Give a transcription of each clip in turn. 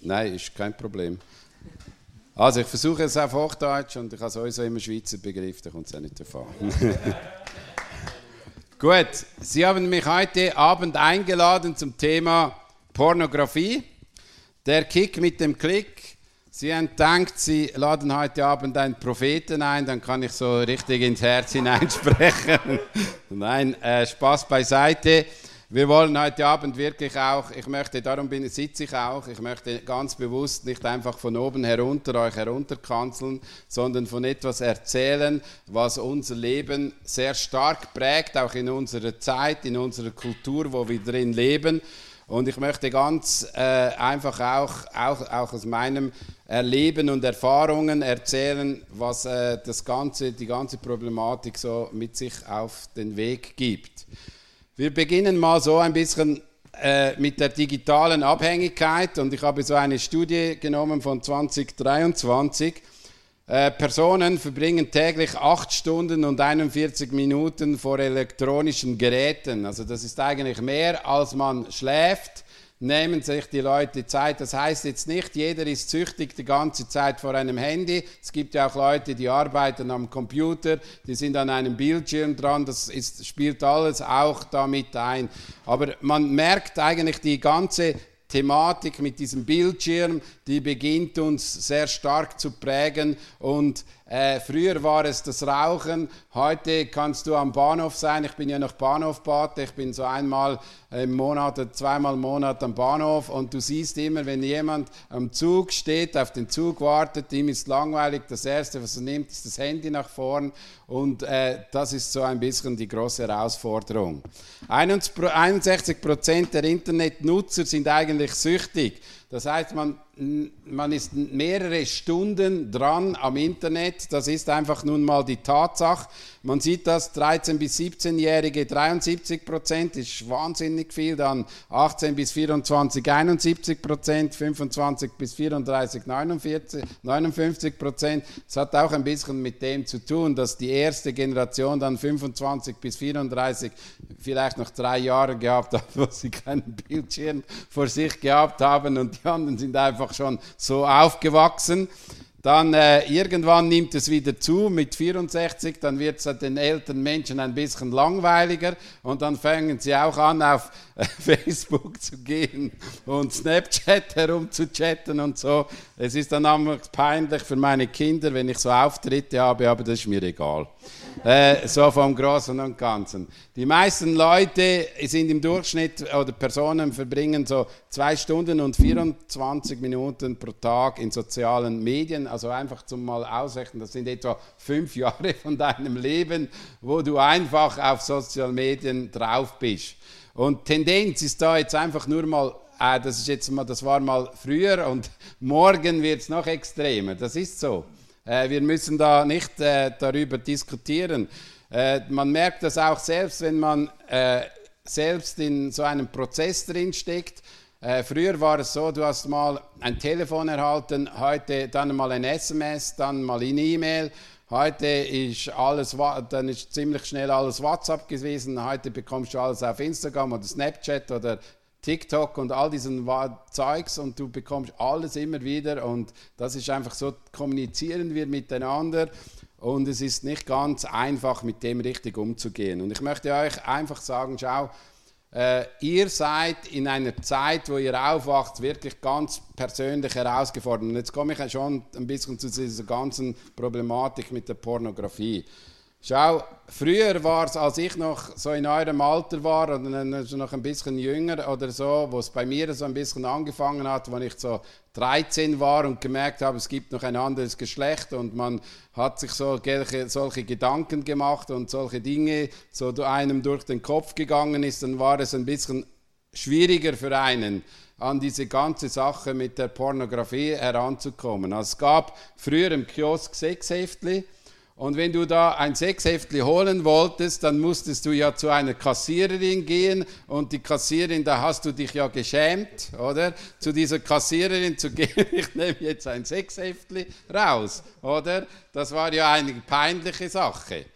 Nein, ist kein Problem. Also ich versuche es auf Hochdeutsch und ich habe sowieso immer Schweizer Begriff, da kommt es auch nicht davon. Gut, Sie haben mich heute Abend eingeladen zum Thema Pornografie. Der Kick mit dem Klick. Sie haben gedacht, Sie laden heute Abend einen Propheten ein, dann kann ich so richtig ins Herz hineinsprechen. Nein, äh, Spaß beiseite. Wir wollen heute Abend wirklich auch, ich möchte, darum bin, sitze ich auch, ich möchte ganz bewusst nicht einfach von oben herunter euch herunterkanzeln, sondern von etwas erzählen, was unser Leben sehr stark prägt, auch in unserer Zeit, in unserer Kultur, wo wir drin leben. Und ich möchte ganz äh, einfach auch, auch, auch aus meinem Erleben und Erfahrungen erzählen, was äh, das ganze, die ganze Problematik so mit sich auf den Weg gibt. Wir beginnen mal so ein bisschen äh, mit der digitalen Abhängigkeit und ich habe so eine Studie genommen von 2023. Äh, Personen verbringen täglich 8 Stunden und 41 Minuten vor elektronischen Geräten. Also das ist eigentlich mehr, als man schläft nehmen sich die Leute Zeit. Das heißt jetzt nicht, jeder ist süchtig die ganze Zeit vor einem Handy. Es gibt ja auch Leute, die arbeiten am Computer, die sind an einem Bildschirm dran. Das ist, spielt alles auch damit ein. Aber man merkt eigentlich die ganze Thematik mit diesem Bildschirm, die beginnt uns sehr stark zu prägen und äh, früher war es das Rauchen, heute kannst du am Bahnhof sein. Ich bin ja noch Bahnhofpate, ich bin so einmal im Monat oder zweimal im Monat am Bahnhof und du siehst immer, wenn jemand am Zug steht, auf den Zug wartet, ihm ist langweilig, das Erste, was er nimmt, ist das Handy nach vorn und äh, das ist so ein bisschen die große Herausforderung. 61 Prozent der Internetnutzer sind eigentlich süchtig. Das heißt, man, man ist mehrere Stunden dran am Internet. Das ist einfach nun mal die Tatsache. Man sieht das 13- bis 17-Jährige 73 Prozent, ist wahnsinnig viel. Dann 18 bis 24 71 Prozent, 25 bis 34 49, 59 Prozent. Das hat auch ein bisschen mit dem zu tun, dass die erste Generation dann 25 bis 34 vielleicht noch drei Jahre gehabt hat, wo sie keinen Bildschirm vor sich gehabt haben und die anderen sind einfach schon so aufgewachsen. Dann äh, irgendwann nimmt es wieder zu mit 64, dann wird es den älteren Menschen ein bisschen langweiliger und dann fangen sie auch an, auf äh, Facebook zu gehen und Snapchat herum zu chatten und so. Es ist dann einfach peinlich für meine Kinder, wenn ich so Auftritte habe, aber das ist mir egal. Äh, so vom Großen und Ganzen. Die meisten Leute sind im Durchschnitt oder Personen verbringen so zwei Stunden und 24 Minuten pro Tag in sozialen Medien. Also einfach zum mal ausrechnen, das sind etwa fünf Jahre von deinem Leben, wo du einfach auf sozialen Medien drauf bist. Und Tendenz ist da jetzt einfach nur mal äh, das ist jetzt mal, das war mal früher und morgen wird es noch extremer. Das ist so. Äh, wir müssen da nicht äh, darüber diskutieren. Äh, man merkt das auch selbst, wenn man äh, selbst in so einem Prozess drin steckt. Äh, früher war es so, du hast mal ein Telefon erhalten, heute dann mal ein SMS, dann mal eine E-Mail. Heute ist alles, dann ist ziemlich schnell alles WhatsApp gewesen. Heute bekommst du alles auf Instagram oder Snapchat oder TikTok und all diesen Zeugs und du bekommst alles immer wieder und das ist einfach so, kommunizieren wir miteinander und es ist nicht ganz einfach, mit dem richtig umzugehen. Und ich möchte euch einfach sagen, schau, äh, ihr seid in einer Zeit, wo ihr aufwacht, wirklich ganz persönlich herausgefordert. Und jetzt komme ich schon ein bisschen zu dieser ganzen Problematik mit der Pornografie. Schau, früher war es, als ich noch so in eurem Alter war oder noch ein bisschen jünger oder so, wo es bei mir so ein bisschen angefangen hat, wenn ich so 13 war und gemerkt habe, es gibt noch ein anderes Geschlecht und man hat sich so, solche Gedanken gemacht und solche Dinge so einem durch den Kopf gegangen ist, dann war es ein bisschen schwieriger für einen an diese ganze Sache mit der Pornografie heranzukommen. Also es gab früher im Kiosk Sexheftli, und wenn du da ein Sechshäftli holen wolltest, dann musstest du ja zu einer Kassiererin gehen und die Kassiererin, da hast du dich ja geschämt, oder? Zu dieser Kassiererin zu gehen, ich nehme jetzt ein Sechshäftli raus, oder? Das war ja eine peinliche Sache.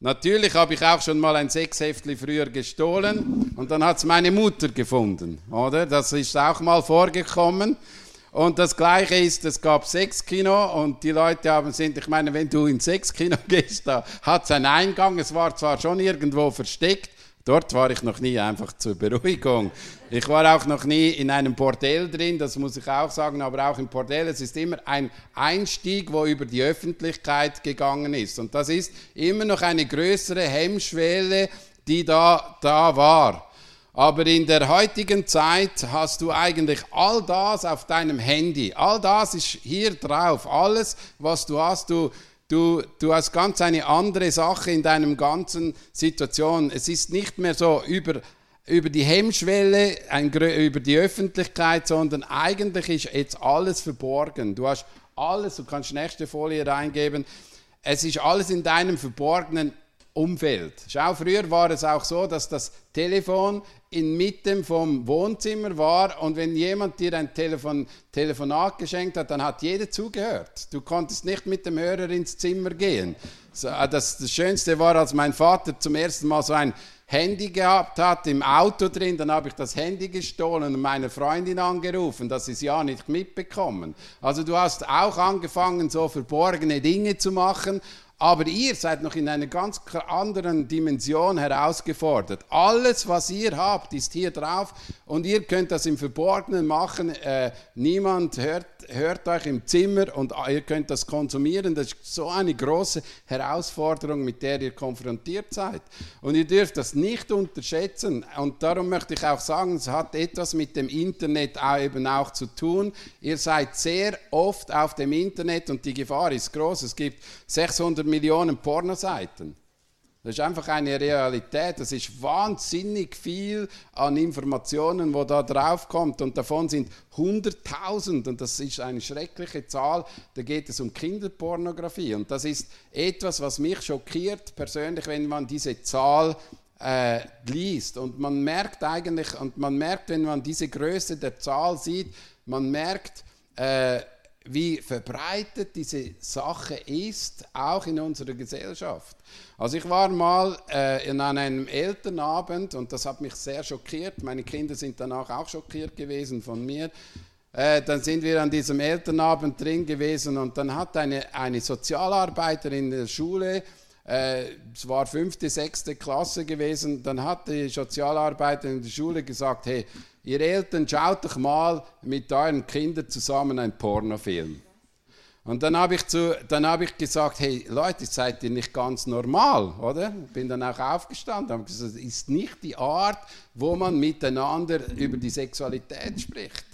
Natürlich habe ich auch schon mal ein Sechshäftli früher gestohlen und dann hat es meine Mutter gefunden, oder? Das ist auch mal vorgekommen. Und das Gleiche ist, es gab sechs Kino und die Leute haben sind, ich meine, wenn du ins sechs Kino gehst, da hat es einen Eingang. Es war zwar schon irgendwo versteckt, Dort war ich noch nie, einfach zur Beruhigung. Ich war auch noch nie in einem Bordell drin, das muss ich auch sagen, aber auch im Bordell, es ist immer ein Einstieg, wo über die Öffentlichkeit gegangen ist. Und das ist immer noch eine größere Hemmschwelle, die da, da war. Aber in der heutigen Zeit hast du eigentlich all das auf deinem Handy. All das ist hier drauf. Alles, was du hast, du Du, du hast ganz eine andere Sache in deinem ganzen Situation. Es ist nicht mehr so über, über die Hemmschwelle, ein, über die Öffentlichkeit, sondern eigentlich ist jetzt alles verborgen. Du hast alles, du kannst nächste Folie reingeben. Es ist alles in deinem verborgenen Umfeld. Schau, früher war es auch so, dass das Telefon inmitten vom Wohnzimmer war und wenn jemand dir ein Telefon, Telefonat geschenkt hat, dann hat jeder zugehört. Du konntest nicht mit dem Hörer ins Zimmer gehen. Äh, das, das Schönste war, als mein Vater zum ersten Mal so ein Handy gehabt hat, im Auto drin, dann habe ich das Handy gestohlen und meine Freundin angerufen, dass sie es ja nicht mitbekommen. Also du hast auch angefangen, so verborgene Dinge zu machen aber ihr seid noch in einer ganz anderen Dimension herausgefordert. Alles, was ihr habt, ist hier drauf und ihr könnt das im Verborgenen machen. Äh, niemand hört, hört euch im Zimmer und ihr könnt das konsumieren. Das ist so eine große Herausforderung, mit der ihr konfrontiert seid. Und ihr dürft das nicht unterschätzen. Und darum möchte ich auch sagen, es hat etwas mit dem Internet auch eben auch zu tun. Ihr seid sehr oft auf dem Internet und die Gefahr ist groß. Es gibt 600 Millionen Pornoseiten. Das ist einfach eine Realität. Das ist wahnsinnig viel an Informationen, wo da drauf kommt. Und davon sind 100.000. Und das ist eine schreckliche Zahl. Da geht es um Kinderpornografie. Und das ist etwas, was mich schockiert persönlich, wenn man diese Zahl äh, liest. Und man merkt eigentlich, und man merkt, wenn man diese Größe der Zahl sieht, man merkt, äh, wie verbreitet diese Sache ist, auch in unserer Gesellschaft. Also ich war mal äh, in einem Elternabend und das hat mich sehr schockiert. Meine Kinder sind danach auch schockiert gewesen von mir. Äh, dann sind wir an diesem Elternabend drin gewesen und dann hat eine, eine Sozialarbeiterin in der Schule es war fünfte, sechste Klasse gewesen, dann hat die Sozialarbeiterin in der Schule gesagt, hey, ihr Eltern, schaut doch mal mit euren Kindern zusammen einen Pornofilm. Und dann habe ich, hab ich gesagt, hey Leute, seid ihr nicht ganz normal, oder? Bin dann auch aufgestanden, habe gesagt, das ist nicht die Art, wo man miteinander über die Sexualität spricht.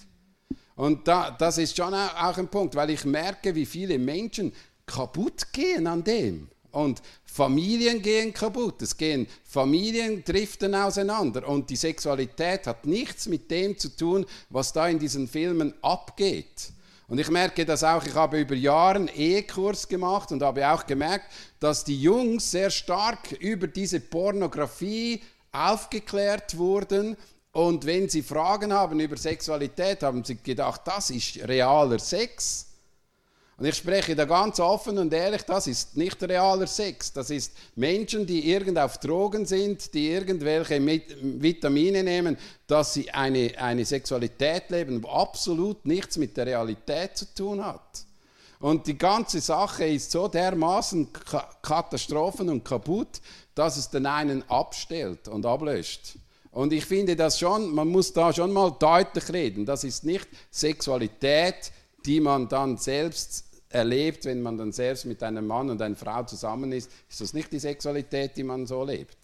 Und da, das ist schon auch ein Punkt, weil ich merke, wie viele Menschen kaputt gehen an dem. Und Familien gehen kaputt, es gehen Familien driften auseinander und die Sexualität hat nichts mit dem zu tun, was da in diesen Filmen abgeht. Und ich merke das auch, ich habe über Jahre einen Ehekurs gemacht und habe auch gemerkt, dass die Jungs sehr stark über diese Pornografie aufgeklärt wurden und wenn sie Fragen haben über Sexualität, haben sie gedacht, das ist realer Sex. Und ich spreche da ganz offen und ehrlich, das ist nicht realer Sex. Das ist Menschen, die irgend auf Drogen sind, die irgendwelche Vitamine nehmen, dass sie eine, eine Sexualität leben, die absolut nichts mit der Realität zu tun hat. Und die ganze Sache ist so dermaßen Katastrophen und kaputt, dass es den einen abstellt und ablöscht. Und ich finde das schon, man muss da schon mal deutlich reden. Das ist nicht Sexualität, die man dann selbst erlebt, wenn man dann selbst mit einem Mann und einer Frau zusammen ist, ist das nicht die Sexualität, die man so lebt.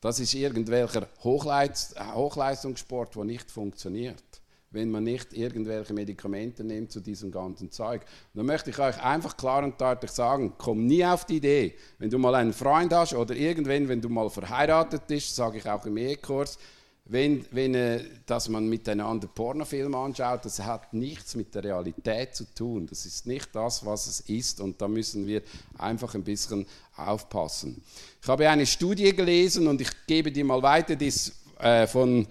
Das ist irgendwelcher Hochleist Hochleistungssport, der nicht funktioniert, wenn man nicht irgendwelche Medikamente nimmt zu diesem ganzen Zeug. Da möchte ich euch einfach klar und deutlich sagen, komm nie auf die Idee, wenn du mal einen Freund hast oder irgendwann, wenn du mal verheiratet bist, sage ich auch im Ehekurs, wenn, wenn äh, dass man miteinander Pornofilm anschaut, das hat nichts mit der Realität zu tun. Das ist nicht das, was es ist und da müssen wir einfach ein bisschen aufpassen. Ich habe eine Studie gelesen und ich gebe die mal weiter, die ist äh, von,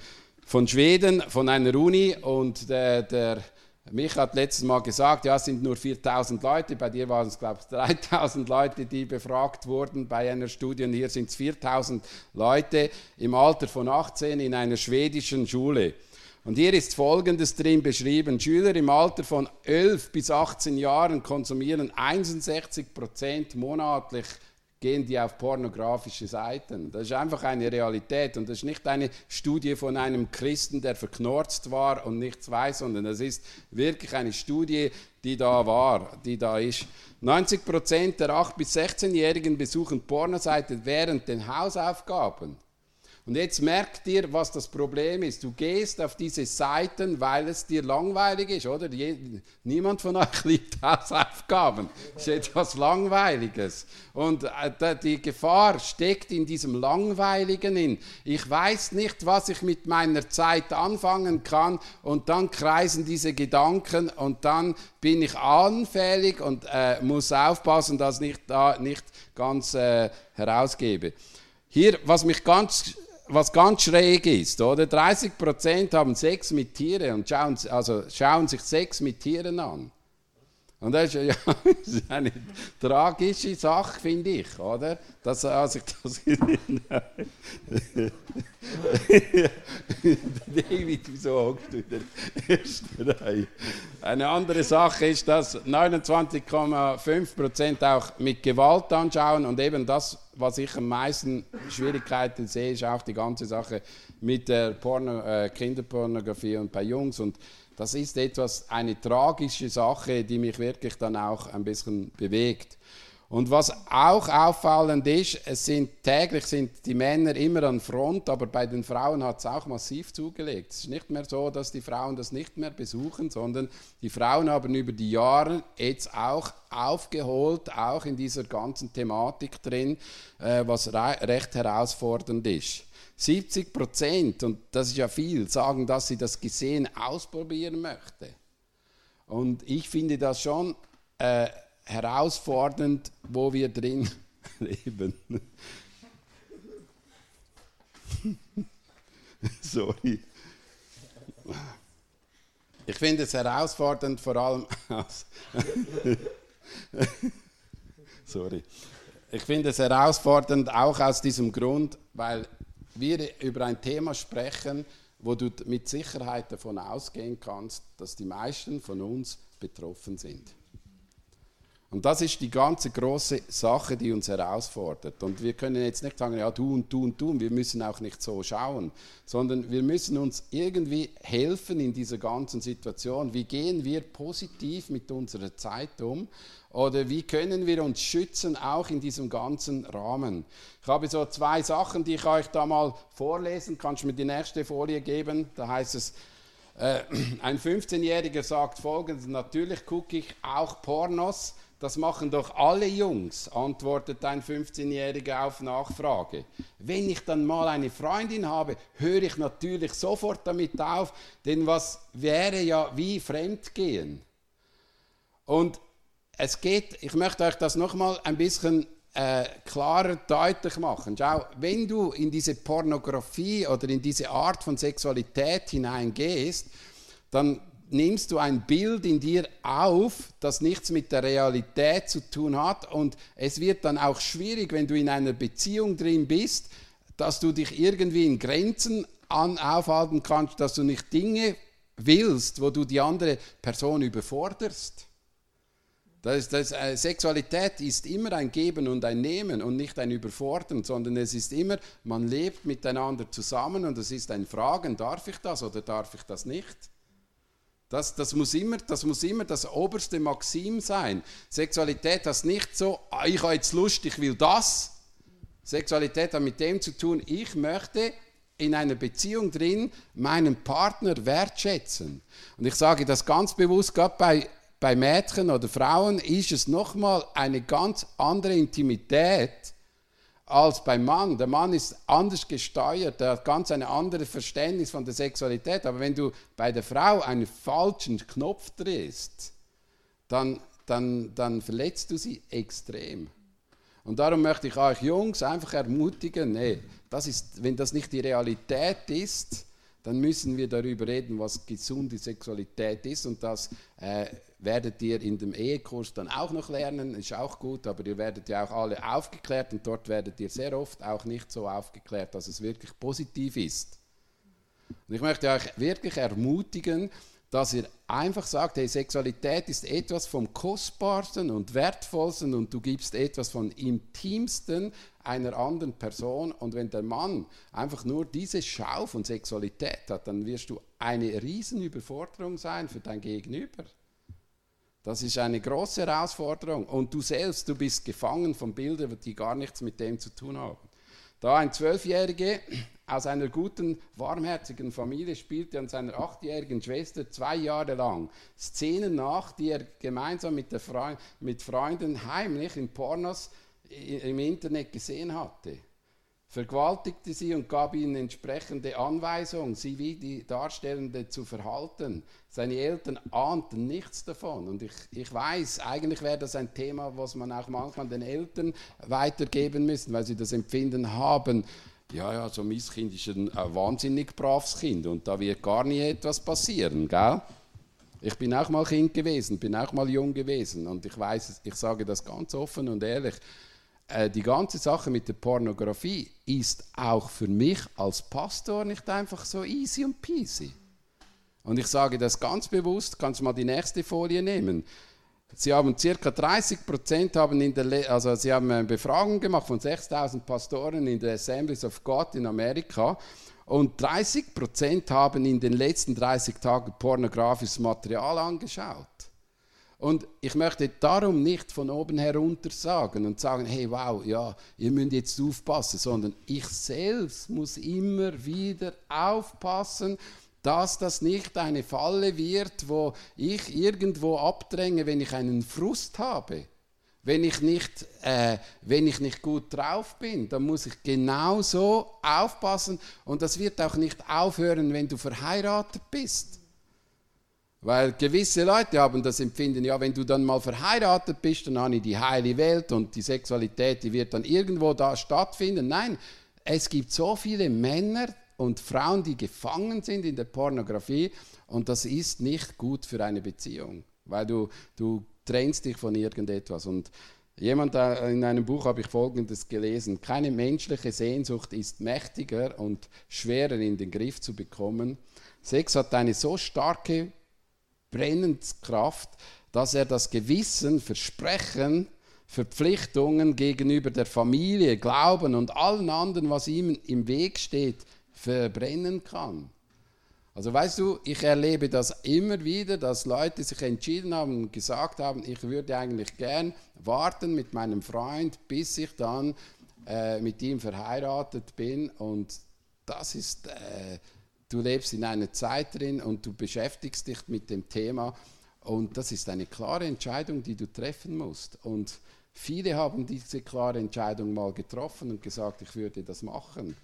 von Schweden, von einer Uni und der, der mich hat letztes Mal gesagt, ja, es sind nur 4000 Leute. Bei dir waren es, glaube ich, 3000 Leute, die befragt wurden bei einer Studie. Und hier sind es 4000 Leute im Alter von 18 in einer schwedischen Schule. Und hier ist Folgendes drin beschrieben. Schüler im Alter von 11 bis 18 Jahren konsumieren 61 Prozent monatlich gehen die auf pornografische Seiten. Das ist einfach eine Realität und das ist nicht eine Studie von einem Christen, der verknorzt war und nichts weiß, sondern das ist wirklich eine Studie, die da war, die da ist. 90 Prozent der 8- bis 16-Jährigen besuchen Pornoseiten während den Hausaufgaben. Und jetzt merkt ihr, was das Problem ist. Du gehst auf diese Seiten, weil es dir langweilig ist, oder? niemand von euch liebt Hausaufgaben. Das ist etwas Langweiliges. Und äh, die Gefahr steckt in diesem Langweiligen in. Ich weiß nicht, was ich mit meiner Zeit anfangen kann. Und dann kreisen diese Gedanken und dann bin ich anfällig und äh, muss aufpassen, dass ich da nicht ganz äh, herausgebe. Hier, was mich ganz was ganz schräg ist, oder? 30% haben Sex mit Tieren und schauen, also schauen sich Sex mit Tieren an. Und das ist, ja, das ist eine tragische Sache, finde ich, oder? Dass, also ich das David, wieso hockst du in der ersten Reihe? Eine andere Sache ist, dass 29,5% auch mit Gewalt anschauen und eben das, was ich am meisten Schwierigkeiten sehe, ist auch die ganze Sache mit der Porno, äh, Kinderpornografie und bei Jungs und das ist etwas, eine tragische Sache, die mich wirklich dann auch ein bisschen bewegt. Und was auch auffallend ist, es sind täglich sind die Männer immer an Front, aber bei den Frauen hat es auch massiv zugelegt. Es ist nicht mehr so, dass die Frauen das nicht mehr besuchen, sondern die Frauen haben über die Jahre jetzt auch aufgeholt, auch in dieser ganzen Thematik drin, äh, was recht herausfordernd ist. 70 Prozent, und das ist ja viel, sagen, dass sie das Gesehen ausprobieren möchte. Und ich finde das schon äh, herausfordernd, wo wir drin leben. Sorry. Ich finde es herausfordernd, vor allem aus. Sorry. Ich finde es herausfordernd auch aus diesem Grund, weil wir über ein Thema sprechen, wo du mit Sicherheit davon ausgehen kannst, dass die meisten von uns betroffen sind. Und das ist die ganze große Sache, die uns herausfordert. Und wir können jetzt nicht sagen, ja, du und du und du, und wir müssen auch nicht so schauen, sondern wir müssen uns irgendwie helfen in dieser ganzen Situation. Wie gehen wir positiv mit unserer Zeit um? Oder wie können wir uns schützen, auch in diesem ganzen Rahmen? Ich habe so zwei Sachen, die ich euch da mal vorlesen. Kannst du mir die nächste Folie geben? Da heißt es, äh, ein 15-Jähriger sagt folgendes, natürlich gucke ich auch Pornos das machen doch alle Jungs, antwortet ein 15-Jähriger auf Nachfrage. Wenn ich dann mal eine Freundin habe, höre ich natürlich sofort damit auf, denn was wäre ja wie Fremdgehen? Und es geht, ich möchte euch das nochmal ein bisschen äh, klarer deutlich machen. Schau, wenn du in diese Pornografie oder in diese Art von Sexualität hineingehst, dann nimmst du ein Bild in dir auf, das nichts mit der Realität zu tun hat und es wird dann auch schwierig, wenn du in einer Beziehung drin bist, dass du dich irgendwie in Grenzen an, aufhalten kannst, dass du nicht Dinge willst, wo du die andere Person überforderst. Das das, äh, Sexualität ist immer ein Geben und ein Nehmen und nicht ein Überfordern, sondern es ist immer, man lebt miteinander zusammen und es ist ein Fragen, darf ich das oder darf ich das nicht? Das, das, muss immer, das muss immer das oberste Maxim sein. Sexualität hat nicht so, ah, ich habe jetzt Lust, ich will das. Sexualität hat mit dem zu tun, ich möchte in einer Beziehung drin meinen Partner wertschätzen. Und ich sage das ganz bewusst, gerade bei, bei Mädchen oder Frauen ist es nochmal eine ganz andere Intimität, als beim Mann. Der Mann ist anders gesteuert, er hat ganz ein anderes Verständnis von der Sexualität. Aber wenn du bei der Frau einen falschen Knopf drehst, dann, dann, dann verletzt du sie extrem. Und darum möchte ich euch Jungs einfach ermutigen, nee, das ist, wenn das nicht die Realität ist, dann müssen wir darüber reden, was gesunde Sexualität ist und das äh, werdet ihr in dem Ehekurs dann auch noch lernen, ist auch gut, aber ihr werdet ja auch alle aufgeklärt und dort werdet ihr sehr oft auch nicht so aufgeklärt, dass es wirklich positiv ist. Und ich möchte euch wirklich ermutigen, dass ihr einfach sagt, hey, Sexualität ist etwas vom Kostbarsten und Wertvollsten und du gibst etwas von Intimsten einer anderen Person. Und wenn der Mann einfach nur diese Schau von Sexualität hat, dann wirst du eine Riesenüberforderung sein für dein Gegenüber. Das ist eine große Herausforderung. Und du selbst, du bist gefangen von Bildern, die gar nichts mit dem zu tun haben. Da ein Zwölfjähriger aus einer guten, warmherzigen Familie spielte an seiner achtjährigen Schwester zwei Jahre lang Szenen nach, die er gemeinsam mit, Freund, mit Freunden heimlich in Pornos im Internet gesehen hatte vergewaltigte sie und gab ihnen entsprechende Anweisungen, sie wie die Darstellende zu verhalten. Seine Eltern ahnten nichts davon. Und ich, ich weiß, eigentlich wäre das ein Thema, was man auch manchmal den Eltern weitergeben müsste, weil sie das Empfinden haben, ja, ja, so mein Kind ist ein, ein wahnsinnig braves Kind und da wird gar nie etwas passieren, gell? Ich bin auch mal Kind gewesen, bin auch mal jung gewesen und ich weiß, ich sage das ganz offen und ehrlich, äh, die ganze Sache mit der Pornografie ist auch für mich als Pastor nicht einfach so easy und peasy. Und ich sage das ganz bewusst, kannst du mal die nächste Folie nehmen. Sie haben circa 30 Prozent also sie haben eine Befragung gemacht von 6000 Pastoren in der Assemblies of God in Amerika und 30 Prozent haben in den letzten 30 Tagen pornografisches Material angeschaut. Und ich möchte darum nicht von oben herunter sagen und sagen, hey, wow, ja, ihr müsst jetzt aufpassen, sondern ich selbst muss immer wieder aufpassen, dass das nicht eine Falle wird, wo ich irgendwo abdränge, wenn ich einen Frust habe. Wenn ich, nicht, äh, wenn ich nicht gut drauf bin, dann muss ich genauso aufpassen und das wird auch nicht aufhören, wenn du verheiratet bist. Weil gewisse Leute haben das Empfinden, ja, wenn du dann mal verheiratet bist, dann habe ich die heile Welt und die Sexualität, die wird dann irgendwo da stattfinden. Nein, es gibt so viele Männer und Frauen, die gefangen sind in der Pornografie und das ist nicht gut für eine Beziehung, weil du, du trennst dich von irgendetwas. Und jemand in einem Buch habe ich Folgendes gelesen, keine menschliche Sehnsucht ist mächtiger und schwerer in den Griff zu bekommen. Sex hat eine so starke Brennenskraft, dass er das Gewissen, Versprechen, Verpflichtungen gegenüber der Familie, Glauben und allen anderen, was ihm im Weg steht, verbrennen kann. Also weißt du, ich erlebe das immer wieder, dass Leute sich entschieden haben und gesagt haben, ich würde eigentlich gern warten mit meinem Freund, bis ich dann äh, mit ihm verheiratet bin. Und das ist äh, du lebst in einer Zeit drin und du beschäftigst dich mit dem Thema und das ist eine klare Entscheidung, die du treffen musst. Und viele haben diese klare Entscheidung mal getroffen und gesagt, ich würde das machen.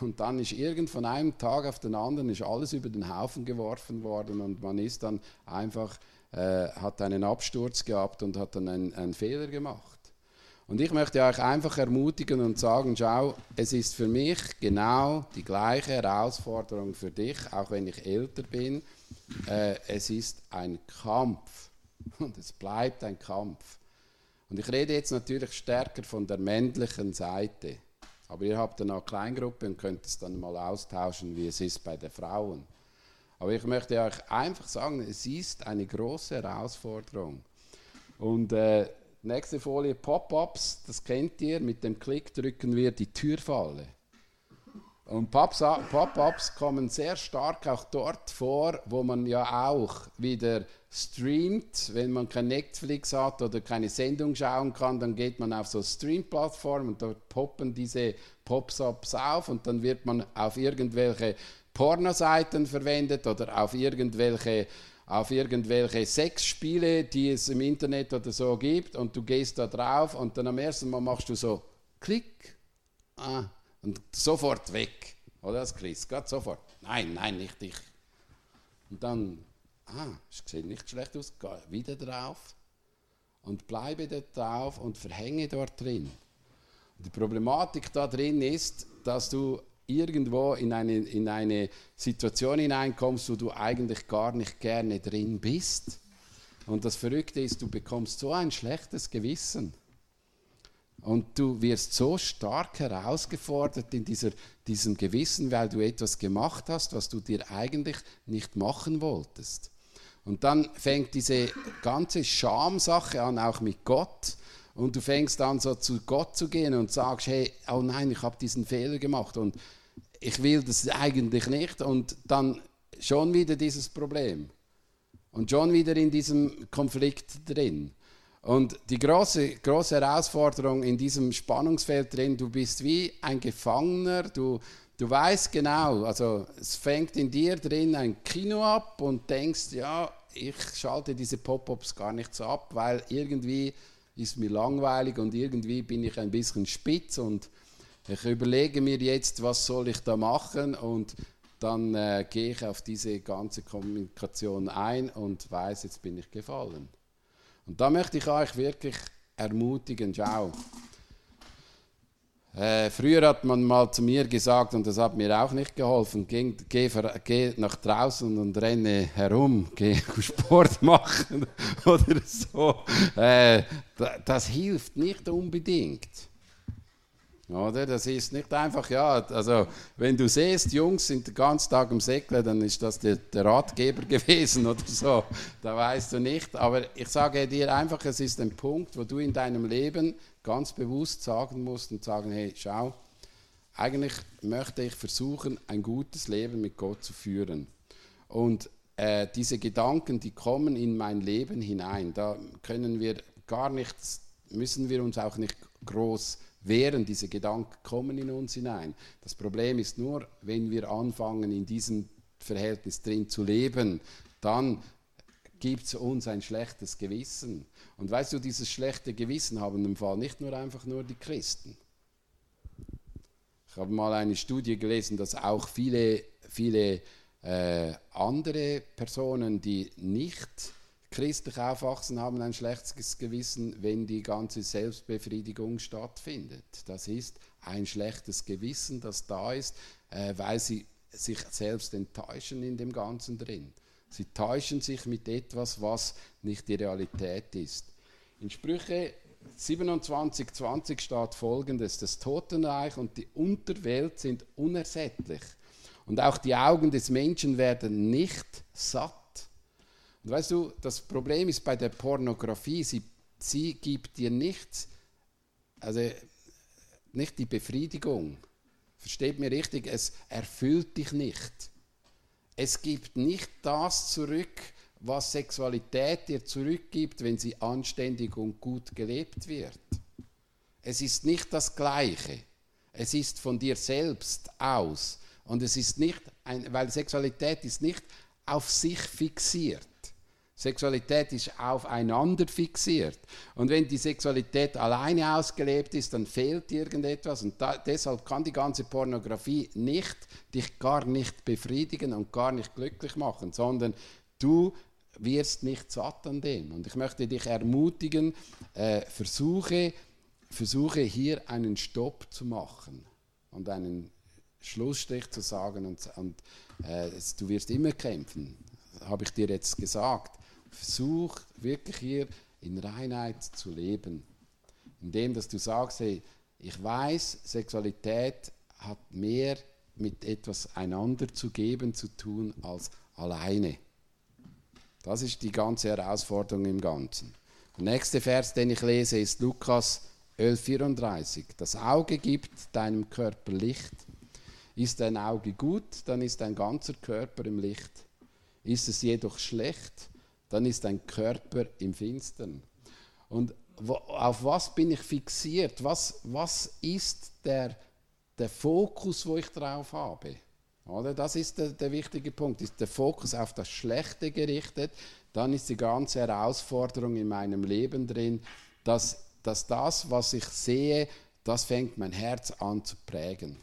Und dann ist irgend von einem Tag auf den anderen ist alles über den Haufen geworfen worden und man ist dann einfach, äh, hat einen Absturz gehabt und hat dann einen, einen Fehler gemacht. Und ich möchte euch einfach ermutigen und sagen, schau, es ist für mich genau die gleiche Herausforderung für dich, auch wenn ich älter bin. Äh, es ist ein Kampf und es bleibt ein Kampf. Und ich rede jetzt natürlich stärker von der männlichen Seite. Aber ihr habt dann auch Kleingruppe und könnt es dann mal austauschen, wie es ist bei den Frauen. Aber ich möchte euch einfach sagen, es ist eine große Herausforderung. Und äh, Nächste Folie, Pop-ups, das kennt ihr. Mit dem Klick drücken wir die Türfalle. Und Pop-ups kommen sehr stark auch dort vor, wo man ja auch wieder streamt. Wenn man kein Netflix hat oder keine Sendung schauen kann, dann geht man auf so Stream-Plattformen und dort poppen diese Pop-ups auf und dann wird man auf irgendwelche Pornoseiten verwendet oder auf irgendwelche auf irgendwelche Sexspiele, die es im Internet oder so gibt und du gehst da drauf und dann am ersten Mal machst du so Klick ah, und sofort weg. Oder das Chris, geht sofort. Nein, nein, nicht ich. Und dann, ah, es sieht nicht schlecht aus, geh wieder drauf und bleibe dort drauf und verhänge dort drin. Die Problematik da drin ist, dass du irgendwo in eine, in eine Situation hineinkommst, wo du eigentlich gar nicht gerne drin bist. Und das Verrückte ist, du bekommst so ein schlechtes Gewissen. Und du wirst so stark herausgefordert in dieser, diesem Gewissen, weil du etwas gemacht hast, was du dir eigentlich nicht machen wolltest. Und dann fängt diese ganze Schamsache an, auch mit Gott. Und du fängst an so zu Gott zu gehen und sagst, hey, oh nein, ich habe diesen Fehler gemacht und ich will das eigentlich nicht. Und dann schon wieder dieses Problem. Und schon wieder in diesem Konflikt drin. Und die große, große Herausforderung in diesem Spannungsfeld drin, du bist wie ein Gefangener, du, du weißt genau, also es fängt in dir drin ein Kino ab und denkst, ja, ich schalte diese Pop-ups gar nicht so ab, weil irgendwie ist mir langweilig und irgendwie bin ich ein bisschen spitz und ich überlege mir jetzt, was soll ich da machen und dann äh, gehe ich auf diese ganze Kommunikation ein und weiß, jetzt bin ich gefallen. Und da möchte ich euch wirklich ermutigen, schau. Äh, früher hat man mal zu mir gesagt, und das hat mir auch nicht geholfen, geh, geh, geh nach draußen und renne herum, geh Sport machen oder so. Äh, das hilft nicht unbedingt. Oder? Das ist nicht einfach, ja, also wenn du siehst, Jungs sind den ganzen Tag im Säckle, dann ist das der, der, Ratgeber gewesen oder so. Da weißt du nicht. Aber ich sage dir einfach, es ist ein Punkt, wo du in deinem Leben ganz bewusst sagen musst und sagen, hey, schau, eigentlich möchte ich versuchen, ein gutes Leben mit Gott zu führen. Und äh, diese Gedanken, die kommen in mein Leben hinein, da können wir gar nichts, müssen wir uns auch nicht groß während diese Gedanken kommen in uns hinein. Das Problem ist nur, wenn wir anfangen, in diesem Verhältnis drin zu leben, dann gibt es uns ein schlechtes Gewissen. Und weißt du, dieses schlechte Gewissen haben im Fall nicht nur einfach nur die Christen. Ich habe mal eine Studie gelesen, dass auch viele, viele äh, andere Personen, die nicht christlich aufwachsen, haben ein schlechtes Gewissen, wenn die ganze Selbstbefriedigung stattfindet. Das ist ein schlechtes Gewissen, das da ist, äh, weil sie sich selbst enttäuschen in dem Ganzen drin. Sie täuschen sich mit etwas, was nicht die Realität ist. In Sprüche 27, 20 steht folgendes: Das Totenreich und die Unterwelt sind unersättlich. Und auch die Augen des Menschen werden nicht satt. Und weißt du, das Problem ist bei der Pornografie, sie, sie gibt dir nichts, also nicht die Befriedigung. Versteht mir richtig, es erfüllt dich nicht. Es gibt nicht das zurück, was Sexualität dir zurückgibt, wenn sie anständig und gut gelebt wird. Es ist nicht das Gleiche. Es ist von dir selbst aus. Und es ist nicht, ein, weil Sexualität ist nicht auf sich fixiert. Sexualität ist aufeinander fixiert. Und wenn die Sexualität alleine ausgelebt ist, dann fehlt irgendetwas. Und da, deshalb kann die ganze Pornografie nicht dich gar nicht befriedigen und gar nicht glücklich machen, sondern du wirst nicht satt an dem. Und ich möchte dich ermutigen, äh, versuche, versuche hier einen Stopp zu machen und einen Schlussstrich zu sagen und, und äh, du wirst immer kämpfen, habe ich dir jetzt gesagt. Versuch wirklich hier in Reinheit zu leben. Indem, dass du sagst, hey, ich weiß, Sexualität hat mehr mit etwas einander zu geben zu tun als alleine. Das ist die ganze Herausforderung im Ganzen. Der nächste Vers, den ich lese, ist Lukas 11,34. Das Auge gibt deinem Körper Licht. Ist dein Auge gut, dann ist dein ganzer Körper im Licht. Ist es jedoch schlecht, dann ist dein Körper im Finstern. Und auf was bin ich fixiert? Was, was ist der, der Fokus, wo ich drauf habe? Oder? Das ist der, der wichtige Punkt. Ist der Fokus auf das Schlechte gerichtet, dann ist die ganze Herausforderung in meinem Leben drin, dass, dass das, was ich sehe, das fängt mein Herz an zu prägen.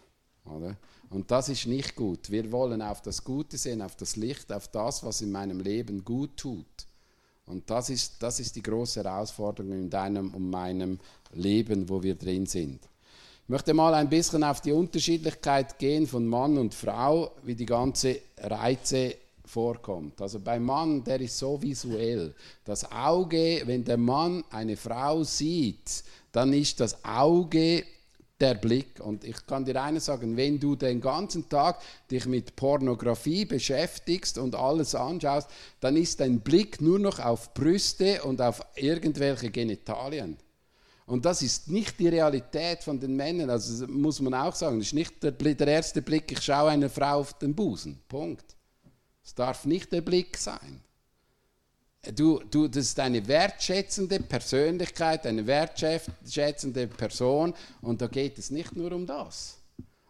Oder? Und das ist nicht gut. Wir wollen auf das Gute sehen, auf das Licht, auf das, was in meinem Leben gut tut. Und das ist, das ist die große Herausforderung in deinem und meinem Leben, wo wir drin sind. Ich möchte mal ein bisschen auf die Unterschiedlichkeit gehen von Mann und Frau, wie die ganze Reize vorkommt. Also beim Mann, der ist so visuell. Das Auge, wenn der Mann eine Frau sieht, dann ist das Auge der Blick. Und ich kann dir eines sagen, wenn du den ganzen Tag dich mit Pornografie beschäftigst und alles anschaust, dann ist dein Blick nur noch auf Brüste und auf irgendwelche Genitalien. Und das ist nicht die Realität von den Männern. Also muss man auch sagen, das ist nicht der, der erste Blick, ich schaue einer Frau auf den Busen. Punkt. Es darf nicht der Blick sein. Du, du, das ist eine wertschätzende Persönlichkeit, eine wertschätzende Person und da geht es nicht nur um das.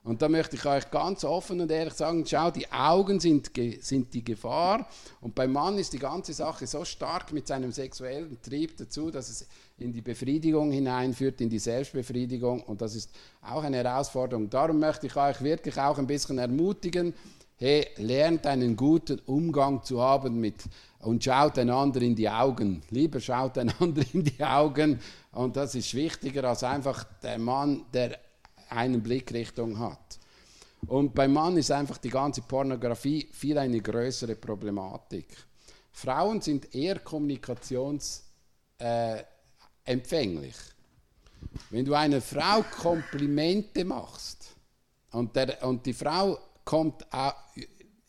Und da möchte ich euch ganz offen und ehrlich sagen, schau, die Augen sind, sind die Gefahr und beim Mann ist die ganze Sache so stark mit seinem sexuellen Trieb dazu, dass es in die Befriedigung hineinführt, in die Selbstbefriedigung und das ist auch eine Herausforderung. Darum möchte ich euch wirklich auch ein bisschen ermutigen, hey, lernt einen guten Umgang zu haben mit und schaut einander in die Augen. Lieber schaut einander in die Augen und das ist wichtiger als einfach der Mann, der eine Blickrichtung hat. Und beim Mann ist einfach die ganze Pornografie viel eine größere Problematik. Frauen sind eher kommunikationsempfänglich. Äh, Wenn du einer Frau Komplimente machst und, der, und die Frau kommt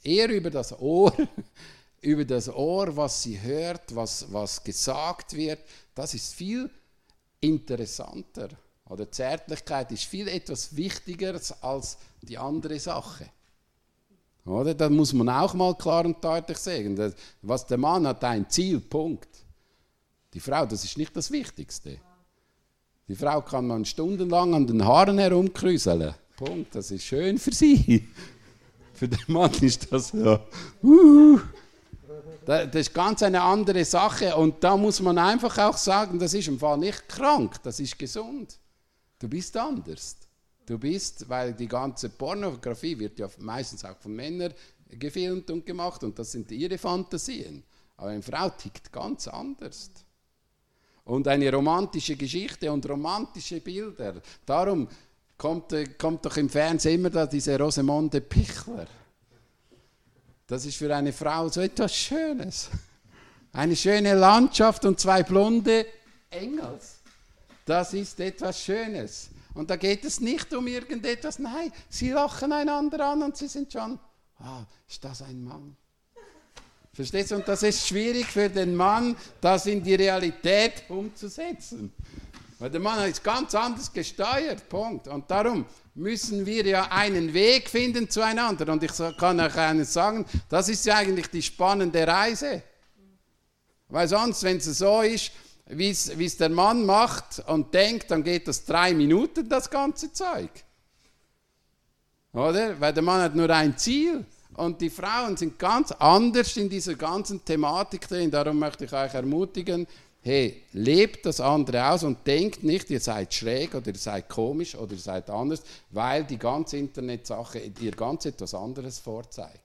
eher über das Ohr, über das Ohr, was sie hört, was, was gesagt wird, das ist viel interessanter oder Zärtlichkeit ist viel etwas wichtiger als die andere Sache. Oder? Da muss man auch mal klar und deutlich sagen. Was der Mann hat, ein Zielpunkt. Die Frau, das ist nicht das Wichtigste. Die Frau kann man stundenlang an den Haaren herumkrüseln. Punkt. Das ist schön für sie. Für den Mann ist das ja. Uh, das ist ganz eine andere Sache. Und da muss man einfach auch sagen, das ist im Fall nicht krank, das ist gesund. Du bist anders. Du bist, weil die ganze Pornografie wird ja meistens auch von Männern gefilmt und gemacht und das sind ihre Fantasien. Aber eine Frau tickt ganz anders. Und eine romantische Geschichte und romantische Bilder. Darum kommt, kommt doch im Fernsehen immer da diese Rosemonde Pichler. Das ist für eine Frau so etwas Schönes. Eine schöne Landschaft und zwei blonde Engels. Das ist etwas Schönes. Und da geht es nicht um irgendetwas, nein, sie lachen einander an und sie sind schon, ah, ist das ein Mann? Verstehst du? Und das ist schwierig für den Mann, das in die Realität umzusetzen. Weil der Mann ist ganz anders gesteuert, Punkt. Und darum müssen wir ja einen Weg finden zueinander. Und ich kann euch eines sagen, das ist ja eigentlich die spannende Reise. Weil sonst, wenn es so ist, wie es der Mann macht und denkt, dann geht das drei Minuten, das ganze Zeug. Oder? Weil der Mann hat nur ein Ziel. Und die Frauen sind ganz anders in dieser ganzen Thematik drin. Darum möchte ich euch ermutigen, hey, lebt das andere aus und denkt nicht, ihr seid schräg oder ihr seid komisch oder ihr seid anders, weil die ganze Internetsache dir ganz etwas anderes vorzeigt.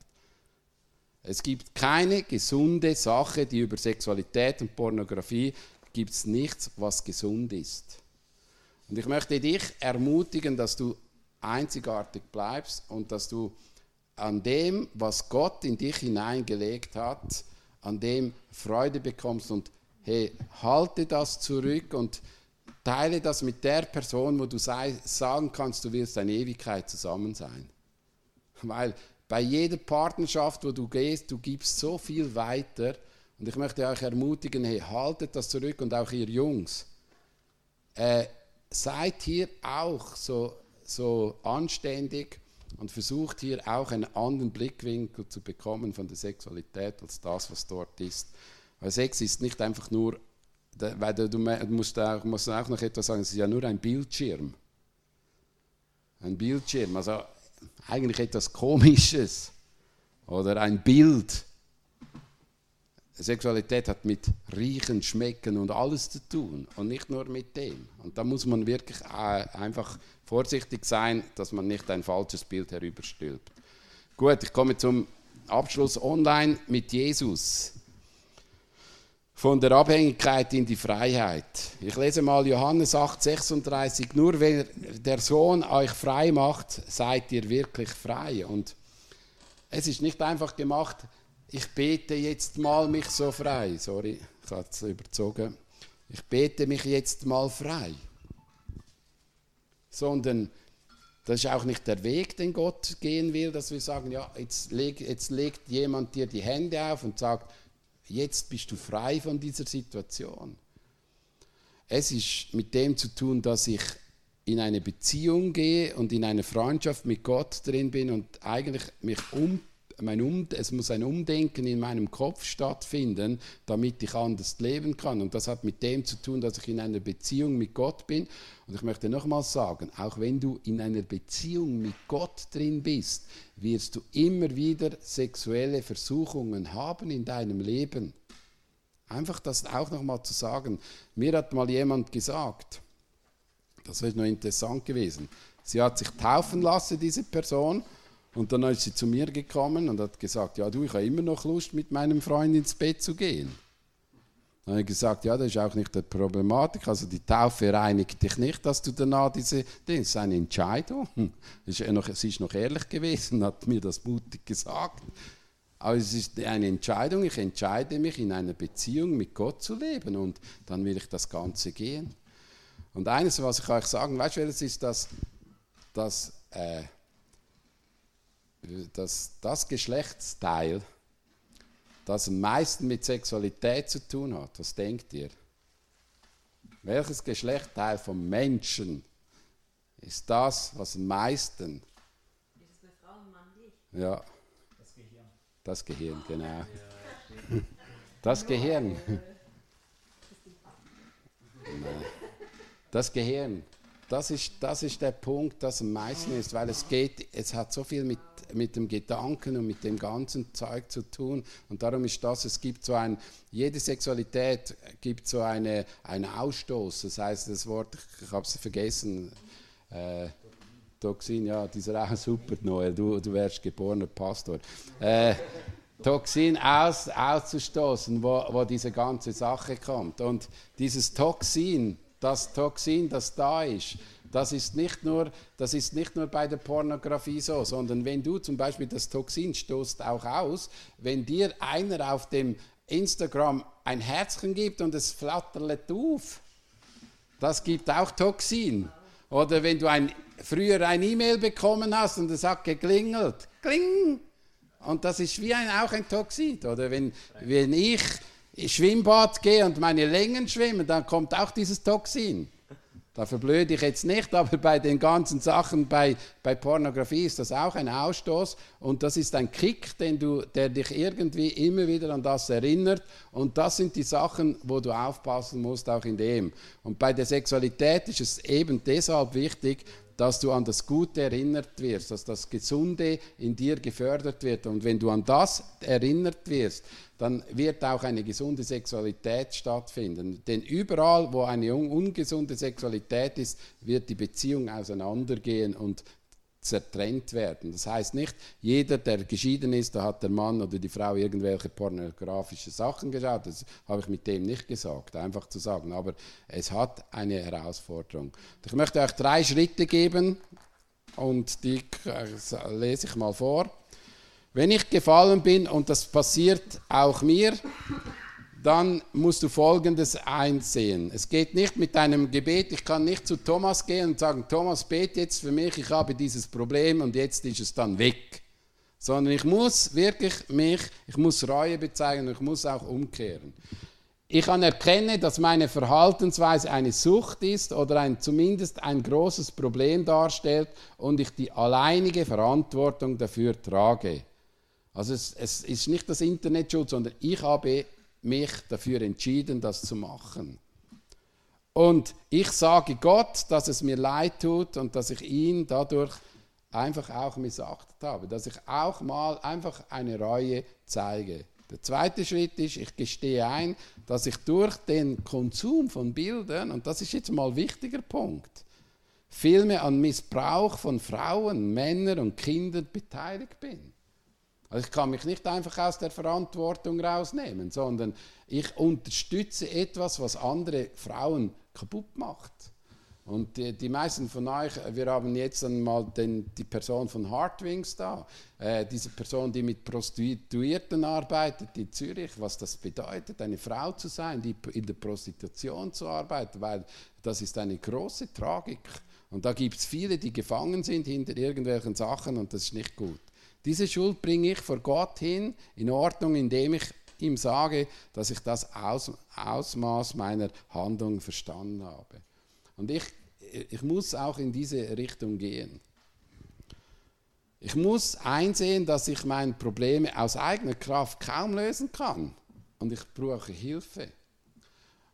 Es gibt keine gesunde Sache, die über Sexualität und Pornografie gibt es nichts, was gesund ist. Und ich möchte dich ermutigen, dass du einzigartig bleibst und dass du an dem, was Gott in dich hineingelegt hat, an dem Freude bekommst und hey, halte das zurück und teile das mit der Person, wo du sei, sagen kannst, du willst eine Ewigkeit zusammen sein. Weil bei jeder Partnerschaft, wo du gehst, du gibst so viel weiter. Und ich möchte euch ermutigen, hey, haltet das zurück und auch ihr Jungs. Äh, seid hier auch so, so anständig und versucht hier auch einen anderen Blickwinkel zu bekommen von der Sexualität als das, was dort ist. Weil Sex ist nicht einfach nur, weil du, musst, auch, musst auch noch etwas sagen, es ist ja nur ein Bildschirm. Ein Bildschirm, also eigentlich etwas Komisches oder ein Bild. Sexualität hat mit Riechen, Schmecken und alles zu tun und nicht nur mit dem. Und da muss man wirklich äh, einfach vorsichtig sein, dass man nicht ein falsches Bild herüberstülpt. Gut, ich komme zum Abschluss online mit Jesus von der Abhängigkeit in die Freiheit. Ich lese mal Johannes 8, 36. Nur wenn der Sohn euch frei macht, seid ihr wirklich frei. Und es ist nicht einfach gemacht, ich bete jetzt mal mich so frei. Sorry, ich habe es überzogen. Ich bete mich jetzt mal frei. Sondern das ist auch nicht der Weg, den Gott gehen will, dass wir sagen, ja, jetzt, leg, jetzt legt jemand dir die Hände auf und sagt, jetzt bist du frei von dieser Situation. Es ist mit dem zu tun, dass ich in eine Beziehung gehe und in eine Freundschaft mit Gott drin bin und eigentlich mich um um, es muss ein Umdenken in meinem Kopf stattfinden, damit ich anders leben kann. Und das hat mit dem zu tun, dass ich in einer Beziehung mit Gott bin. Und ich möchte nochmals sagen, auch wenn du in einer Beziehung mit Gott drin bist, wirst du immer wieder sexuelle Versuchungen haben in deinem Leben. Einfach das auch nochmal zu sagen. Mir hat mal jemand gesagt, das ist noch interessant gewesen, sie hat sich taufen lassen, diese Person, und dann ist sie zu mir gekommen und hat gesagt, ja du, ich habe immer noch Lust, mit meinem Freund ins Bett zu gehen. Dann habe ich gesagt, ja, das ist auch nicht die Problematik. Also die Taufe reinigt dich nicht, dass du danach diese, das ist eine Entscheidung. Sie ist noch ehrlich gewesen, hat mir das mutig gesagt. Aber es ist eine Entscheidung, ich entscheide mich, in einer Beziehung mit Gott zu leben und dann will ich das Ganze gehen. Und eines, was ich euch sagen, weißt du, welches ist das, das äh, dass das Geschlechtsteil, das am meisten mit Sexualität zu tun hat, was denkt ihr? Welches Geschlechtsteil vom Menschen ist das, was am meisten? Ist es Frauen männlich? Ja. Das Gehirn. Das Gehirn, genau. Das Gehirn. Das Gehirn. Das ist, das ist der Punkt, das am meisten ist, weil es geht, es hat so viel mit mit dem Gedanken und mit dem ganzen Zeug zu tun. Und darum ist das, es gibt so ein, jede Sexualität gibt so eine, einen Ausstoß. Das heißt, das Wort, ich, habe es vergessen, äh, Toxin, ja, dieser auch super, Noel, du, du wärst geborener Pastor. Äh, Toxin aus, auszustoßen, wo, wo diese ganze Sache kommt. Und dieses Toxin, das Toxin, das da ist, das ist, nicht nur, das ist nicht nur bei der Pornografie so, sondern wenn du zum Beispiel das Toxin stoßt auch aus, wenn dir einer auf dem Instagram ein Herzchen gibt und es flattert auf, das gibt auch Toxin. Oder wenn du ein, früher ein E-Mail bekommen hast und es hat geklingelt, kling, und das ist wie ein, auch ein Toxin. Oder wenn, wenn ich Schwimmbad gehe und meine Längen schwimmen, dann kommt auch dieses Toxin. Da verblöde ich jetzt nicht, aber bei den ganzen Sachen, bei, bei Pornografie ist das auch ein Ausstoß und das ist ein Kick, den du, der dich irgendwie immer wieder an das erinnert und das sind die Sachen, wo du aufpassen musst, auch in dem. Und bei der Sexualität ist es eben deshalb wichtig, dass du an das Gute erinnert wirst, dass das Gesunde in dir gefördert wird. Und wenn du an das erinnert wirst, dann wird auch eine gesunde Sexualität stattfinden. Denn überall, wo eine ungesunde Sexualität ist, wird die Beziehung auseinandergehen und zertrennt werden. Das heißt nicht, jeder, der geschieden ist, da hat der Mann oder die Frau irgendwelche pornografische Sachen geschaut. Das habe ich mit dem nicht gesagt, einfach zu sagen. Aber es hat eine Herausforderung. Ich möchte euch drei Schritte geben und die lese ich mal vor. Wenn ich gefallen bin, und das passiert auch mir, dann musst du Folgendes einsehen. Es geht nicht mit deinem Gebet, ich kann nicht zu Thomas gehen und sagen, Thomas, bete jetzt für mich, ich habe dieses Problem und jetzt ist es dann weg. Sondern ich muss wirklich mich, ich muss Reue bezeichnen, ich muss auch umkehren. Ich anerkenne, dass meine Verhaltensweise eine Sucht ist oder ein, zumindest ein großes Problem darstellt und ich die alleinige Verantwortung dafür trage. Also es, es ist nicht das Internet schuld, sondern ich habe mich dafür entschieden, das zu machen. Und ich sage Gott, dass es mir leid tut und dass ich ihn dadurch einfach auch missachtet habe, dass ich auch mal einfach eine Reue zeige. Der zweite Schritt ist, ich gestehe ein, dass ich durch den Konsum von Bildern, und das ist jetzt mal ein wichtiger Punkt, Filme an Missbrauch von Frauen, Männern und Kindern beteiligt bin. Also ich kann mich nicht einfach aus der Verantwortung rausnehmen, sondern ich unterstütze etwas, was andere Frauen kaputt macht. Und die, die, meisten von euch, wir haben jetzt einmal den, die Person von Heartwings da, äh, diese Person, die mit Prostituierten arbeitet in Zürich, was das bedeutet, eine Frau zu sein, die in der Prostitution zu arbeiten, weil das ist eine große Tragik. Und da gibt es viele, die gefangen sind hinter irgendwelchen Sachen und das ist nicht gut. Diese Schuld bringe ich vor Gott hin, in Ordnung, indem ich ihm sage, dass ich das Aus, Ausmaß meiner Handlung verstanden habe. Und ich, ich muss auch in diese Richtung gehen. Ich muss einsehen, dass ich meine Probleme aus eigener Kraft kaum lösen kann. Und ich brauche Hilfe.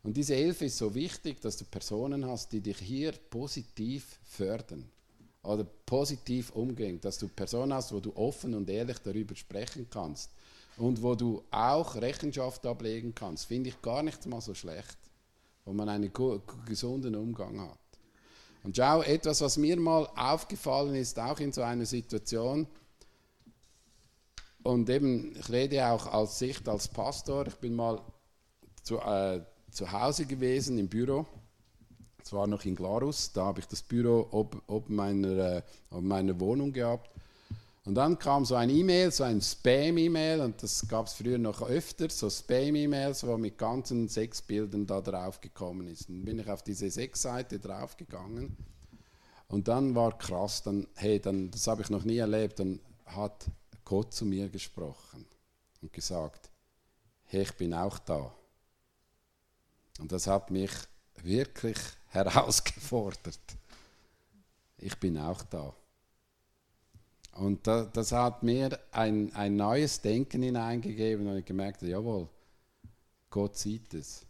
Und diese Hilfe ist so wichtig, dass du Personen hast, die dich hier positiv fördern oder positiv umgehen. Dass du Personen hast, wo du offen und ehrlich darüber sprechen kannst und wo du auch Rechenschaft ablegen kannst. Finde ich gar nicht mal so schlecht wo man einen gesunden Umgang hat. Und schau, etwas, was mir mal aufgefallen ist, auch in so einer Situation, und eben, ich rede auch als Sicht als Pastor, ich bin mal zu, äh, zu Hause gewesen im Büro, es war noch in Glarus, da habe ich das Büro ob, ob, meiner, äh, ob meiner Wohnung gehabt und dann kam so ein E-Mail, so ein Spam-E-Mail, und das gab es früher noch öfter, so Spam-E-Mails, wo mit ganzen sechs Bildern da drauf gekommen ist. Dann bin ich auf diese sechs Seite draufgegangen und dann war krass, dann, hey, dann, das habe ich noch nie erlebt, dann hat Gott zu mir gesprochen und gesagt, hey, ich bin auch da. Und das hat mich wirklich herausgefordert. Ich bin auch da. Und da, das hat mir ein, ein neues Denken hineingegeben und ich gemerkt, jawohl, Gott sieht es.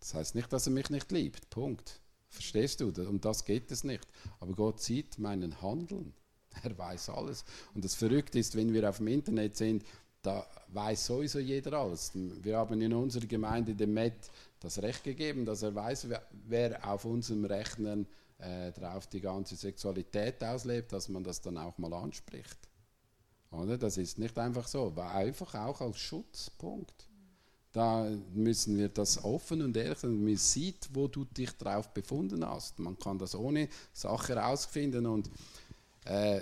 Das heißt nicht, dass er mich nicht liebt. Punkt. Verstehst du? Um das geht es nicht. Aber Gott sieht meinen Handeln. Er weiß alles. Und das Verrückte ist, wenn wir auf dem Internet sind, da weiß sowieso jeder alles. Wir haben in unserer Gemeinde dem Matt das Recht gegeben, dass er weiß, wer, auf unserem Rechnen äh, drauf die ganze Sexualität auslebt, dass man das dann auch mal anspricht. Oder? Das ist nicht einfach so, war einfach auch als Schutzpunkt. Da müssen wir das offen und ehrlich sein. Man sieht, wo du dich drauf befunden hast. Man kann das ohne Sache herausfinden. Und äh,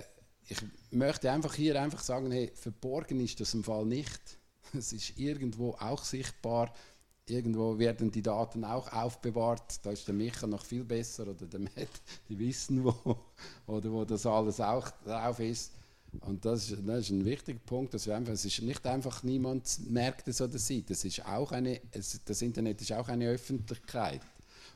ich möchte einfach hier einfach sagen, hey, verborgen ist das im Fall nicht. Es ist irgendwo auch sichtbar irgendwo werden die Daten auch aufbewahrt. Da ist der Micha noch viel besser oder der Matt, die wissen wo oder wo das alles auch drauf ist. Und das ist, das ist ein wichtiger Punkt, dass wir einfach, es ist nicht einfach niemand merkt es oder sieht, es ist auch eine, es, das Internet ist auch eine Öffentlichkeit.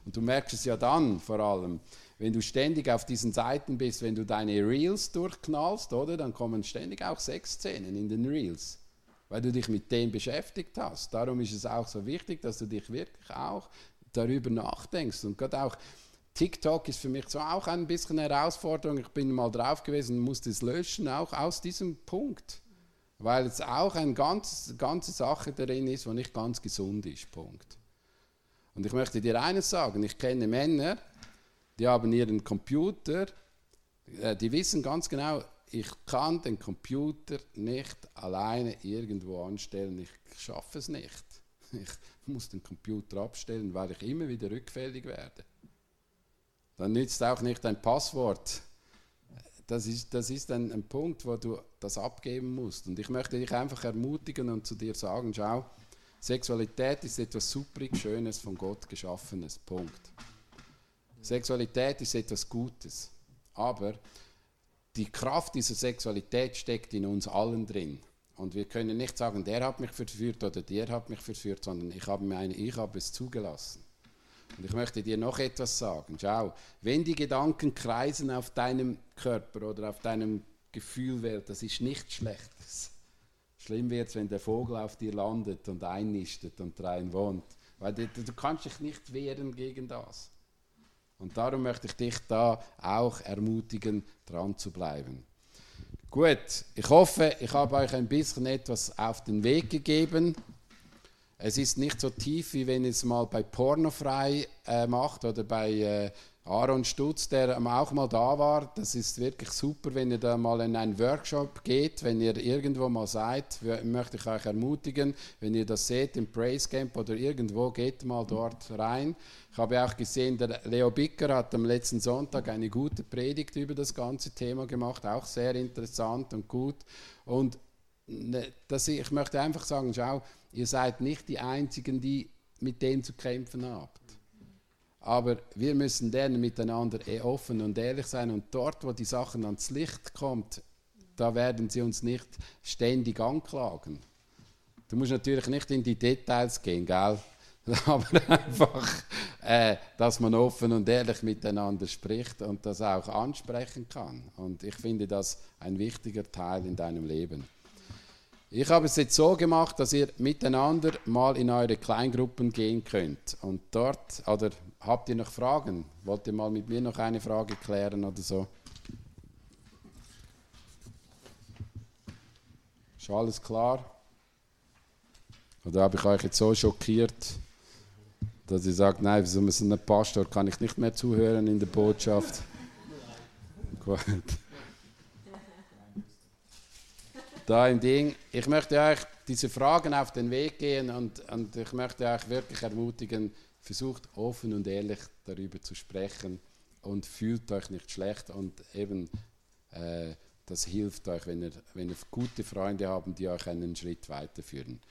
Und du merkst es ja dann vor allem, wenn du ständig auf diesen Seiten bist, wenn du deine Reels durchknallst, oder, dann kommen ständig auch Sexszenen in den Reels weil du dich mit dem beschäftigt hast. Darum ist es auch so wichtig, dass du dich wirklich auch darüber nachdenkst. Und gerade auch TikTok ist für mich so auch ein bisschen eine Herausforderung. Ich bin mal drauf gewesen und musste es löschen, auch aus diesem Punkt. Weil es auch eine ganz, ganze Sache darin ist, die nicht ganz gesund ist. Punkt. Und ich möchte dir eines sagen: Ich kenne Männer, die haben ihren Computer, äh, die wissen ganz genau, ich kann den Computer nicht alleine irgendwo anstellen. Ich schaffe es nicht. Ich muss den Computer abstellen, weil ich immer wieder rückfällig werde. Dann nützt auch nicht ein Passwort. Das ist, das ist ein, ein Punkt, wo du das abgeben musst. Und ich möchte dich einfach ermutigen und zu dir sagen, schau, Sexualität ist etwas suprig Schönes, von Gott geschaffenes. Punkt. Sexualität ist etwas Gutes. Aber die Kraft dieser Sexualität steckt in uns allen drin. Und wir können nicht sagen, der hat mich verführt oder der hat mich verführt, sondern ich habe, meine, ich habe es zugelassen. Und ich möchte dir noch etwas sagen. Schau, wenn die Gedanken kreisen auf deinem Körper oder auf deinem Gefühlwelt, das ist nichts Schlechtes. Schlimm wird es, wenn der Vogel auf dir landet und einnistet und rein wohnt. Weil du, du kannst dich nicht wehren gegen das. Und darum möchte ich dich da auch ermutigen, dran zu bleiben. Gut, ich hoffe, ich habe euch ein bisschen etwas auf den Weg gegeben. Es ist nicht so tief, wie wenn es mal bei Pornofrei äh, macht oder bei äh, Aaron Stutz, der auch mal da war. Das ist wirklich super, wenn ihr da mal in einen Workshop geht, wenn ihr irgendwo mal seid, möchte ich euch ermutigen, wenn ihr das seht im Praise Camp oder irgendwo, geht mal dort rein. Ich habe auch gesehen, der Leo Bicker hat am letzten Sonntag eine gute Predigt über das ganze Thema gemacht, auch sehr interessant und gut. Und das, ich möchte einfach sagen, schau, ihr seid nicht die Einzigen, die mit dem zu kämpfen habt. Aber wir müssen lernen, miteinander eh offen und ehrlich sein. Und dort, wo die Sachen ans Licht kommt, da werden sie uns nicht ständig anklagen. Du musst natürlich nicht in die Details gehen, gell? Aber einfach, äh, dass man offen und ehrlich miteinander spricht und das auch ansprechen kann. Und ich finde das ein wichtiger Teil in deinem Leben. Ich habe es jetzt so gemacht, dass ihr miteinander mal in eure Kleingruppen gehen könnt. Und dort, oder habt ihr noch Fragen? Wollt ihr mal mit mir noch eine Frage klären oder so? Ist alles klar? Oder habe ich euch jetzt so schockiert, dass ihr sagt, nein, wieso so einem Pastor kann ich nicht mehr zuhören in der Botschaft? Gut da im Ding. Ich möchte euch diese Fragen auf den Weg gehen und, und ich möchte euch wirklich ermutigen, versucht offen und ehrlich darüber zu sprechen und fühlt euch nicht schlecht und eben äh, das hilft euch, wenn ihr, wenn ihr gute Freunde habt, die euch einen Schritt weiterführen.